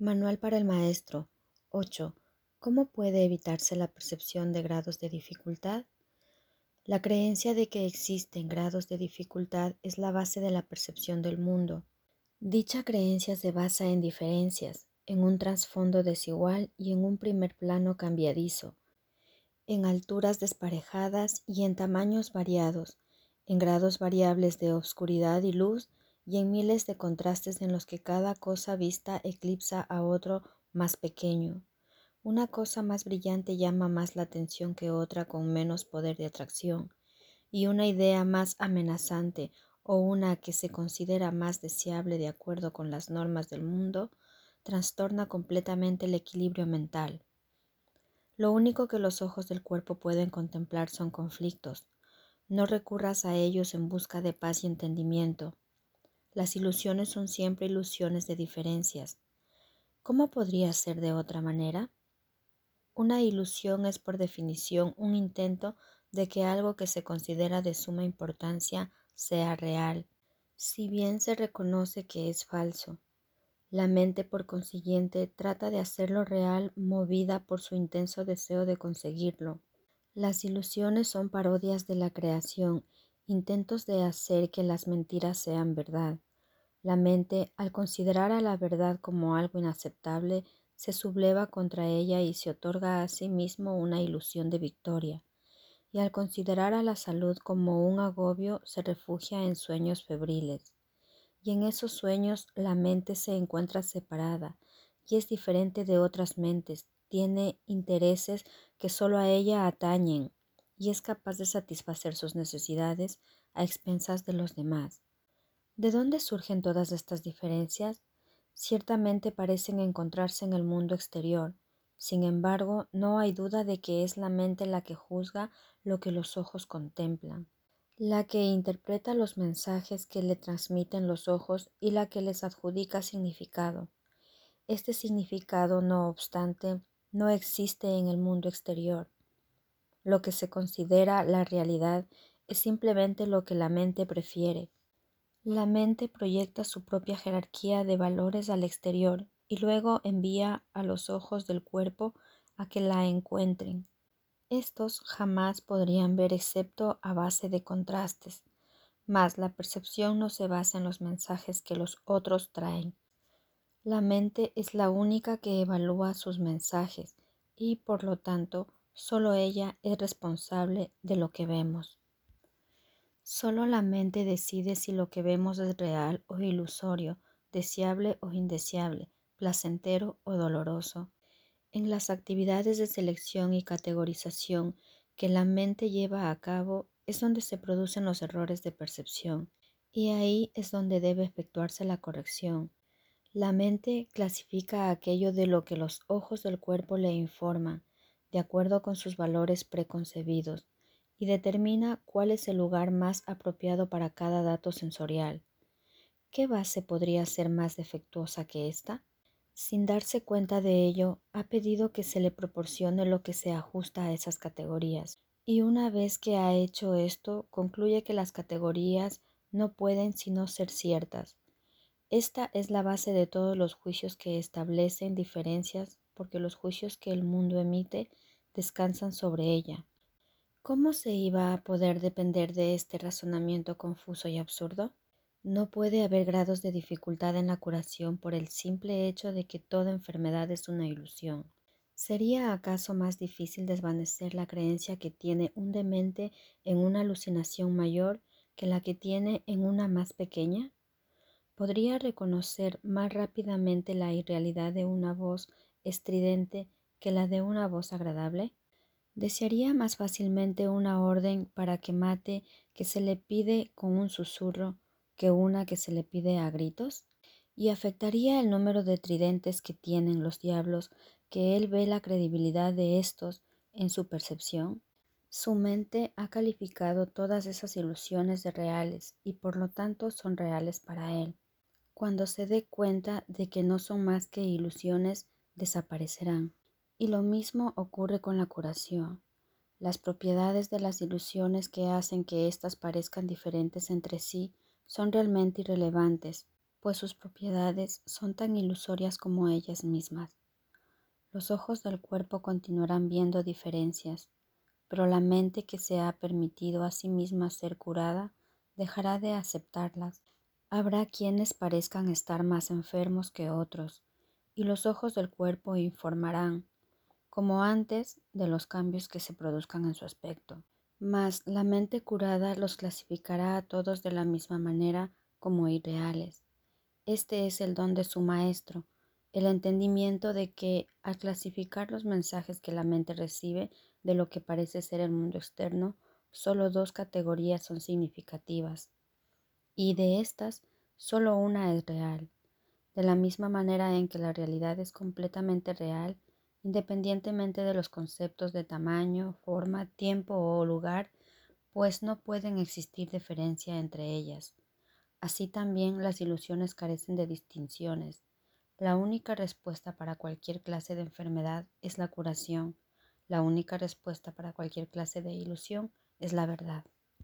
Manual para el maestro. 8. ¿Cómo puede evitarse la percepción de grados de dificultad? La creencia de que existen grados de dificultad es la base de la percepción del mundo. Dicha creencia se basa en diferencias, en un trasfondo desigual y en un primer plano cambiadizo, en alturas desparejadas y en tamaños variados, en grados variables de oscuridad y luz y en miles de contrastes en los que cada cosa vista eclipsa a otro más pequeño. Una cosa más brillante llama más la atención que otra con menos poder de atracción, y una idea más amenazante o una que se considera más deseable de acuerdo con las normas del mundo, trastorna completamente el equilibrio mental. Lo único que los ojos del cuerpo pueden contemplar son conflictos. No recurras a ellos en busca de paz y entendimiento. Las ilusiones son siempre ilusiones de diferencias. ¿Cómo podría ser de otra manera? Una ilusión es por definición un intento de que algo que se considera de suma importancia sea real, si bien se reconoce que es falso. La mente, por consiguiente, trata de hacerlo real movida por su intenso deseo de conseguirlo. Las ilusiones son parodias de la creación intentos de hacer que las mentiras sean verdad. La mente, al considerar a la verdad como algo inaceptable, se subleva contra ella y se otorga a sí mismo una ilusión de victoria. Y al considerar a la salud como un agobio, se refugia en sueños febriles. Y en esos sueños la mente se encuentra separada y es diferente de otras mentes, tiene intereses que solo a ella atañen y es capaz de satisfacer sus necesidades a expensas de los demás. ¿De dónde surgen todas estas diferencias? Ciertamente parecen encontrarse en el mundo exterior. Sin embargo, no hay duda de que es la mente la que juzga lo que los ojos contemplan, la que interpreta los mensajes que le transmiten los ojos y la que les adjudica significado. Este significado, no obstante, no existe en el mundo exterior. Lo que se considera la realidad es simplemente lo que la mente prefiere. La mente proyecta su propia jerarquía de valores al exterior y luego envía a los ojos del cuerpo a que la encuentren. Estos jamás podrían ver excepto a base de contrastes, mas la percepción no se basa en los mensajes que los otros traen. La mente es la única que evalúa sus mensajes y, por lo tanto, Solo ella es responsable de lo que vemos. Solo la mente decide si lo que vemos es real o ilusorio, deseable o indeseable, placentero o doloroso. En las actividades de selección y categorización que la mente lleva a cabo es donde se producen los errores de percepción y ahí es donde debe efectuarse la corrección. La mente clasifica aquello de lo que los ojos del cuerpo le informan de acuerdo con sus valores preconcebidos y determina cuál es el lugar más apropiado para cada dato sensorial. ¿Qué base podría ser más defectuosa que esta? Sin darse cuenta de ello, ha pedido que se le proporcione lo que se ajusta a esas categorías, y una vez que ha hecho esto, concluye que las categorías no pueden sino ser ciertas. Esta es la base de todos los juicios que establecen diferencias porque los juicios que el mundo emite descansan sobre ella. ¿Cómo se iba a poder depender de este razonamiento confuso y absurdo? No puede haber grados de dificultad en la curación por el simple hecho de que toda enfermedad es una ilusión. ¿Sería acaso más difícil desvanecer la creencia que tiene un demente en una alucinación mayor que la que tiene en una más pequeña? ¿Podría reconocer más rápidamente la irrealidad de una voz estridente que la de una voz agradable? ¿Desearía más fácilmente una orden para que mate que se le pide con un susurro que una que se le pide a gritos? ¿Y afectaría el número de tridentes que tienen los diablos que él ve la credibilidad de estos en su percepción? Su mente ha calificado todas esas ilusiones de reales y por lo tanto son reales para él. Cuando se dé cuenta de que no son más que ilusiones, desaparecerán. Y lo mismo ocurre con la curación. Las propiedades de las ilusiones que hacen que éstas parezcan diferentes entre sí son realmente irrelevantes. pues sus propiedades son tan ilusorias como ellas mismas. Los ojos del cuerpo continuarán viendo diferencias, pero la mente que se ha permitido a sí misma ser curada dejará de aceptarlas. Habrá quienes parezcan estar más enfermos que otros, y los ojos del cuerpo informarán, como antes, de los cambios que se produzcan en su aspecto. Mas la mente curada los clasificará a todos de la misma manera como irreales. Este es el don de su maestro, el entendimiento de que al clasificar los mensajes que la mente recibe de lo que parece ser el mundo externo, solo dos categorías son significativas, y de estas solo una es real, de la misma manera en que la realidad es completamente real, independientemente de los conceptos de tamaño, forma, tiempo o lugar, pues no pueden existir diferencia entre ellas. Así también las ilusiones carecen de distinciones. La única respuesta para cualquier clase de enfermedad es la curación. La única respuesta para cualquier clase de ilusión es la verdad.